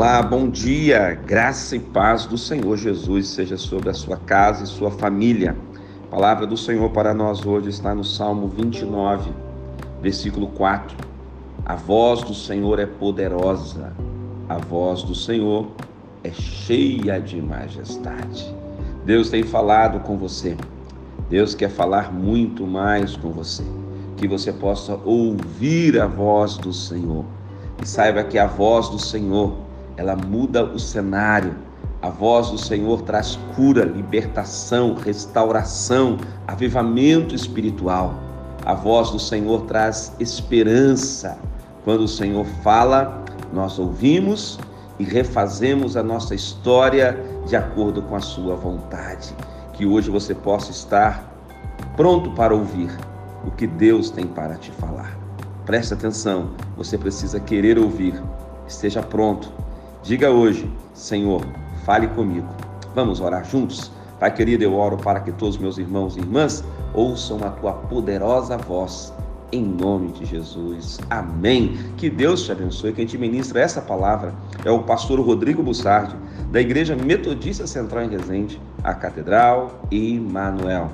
Olá, bom dia. Graça e paz do Senhor Jesus seja sobre a sua casa e sua família. A palavra do Senhor para nós hoje está no Salmo 29, versículo 4. A voz do Senhor é poderosa, a voz do Senhor é cheia de majestade. Deus tem falado com você. Deus quer falar muito mais com você. Que você possa ouvir a voz do Senhor e saiba que a voz do Senhor, ela muda o cenário. A voz do Senhor traz cura, libertação, restauração, avivamento espiritual. A voz do Senhor traz esperança. Quando o Senhor fala, nós ouvimos e refazemos a nossa história de acordo com a sua vontade. Que hoje você possa estar pronto para ouvir o que Deus tem para te falar. Preste atenção, você precisa querer ouvir. Esteja pronto. Diga hoje, Senhor, fale comigo. Vamos orar juntos? Pai querido, eu oro para que todos meus irmãos e irmãs ouçam a tua poderosa voz. Em nome de Jesus. Amém. Que Deus te abençoe. Quem te ministra essa palavra é o pastor Rodrigo Bussardi, da Igreja Metodista Central em Resende, a Catedral Emmanuel.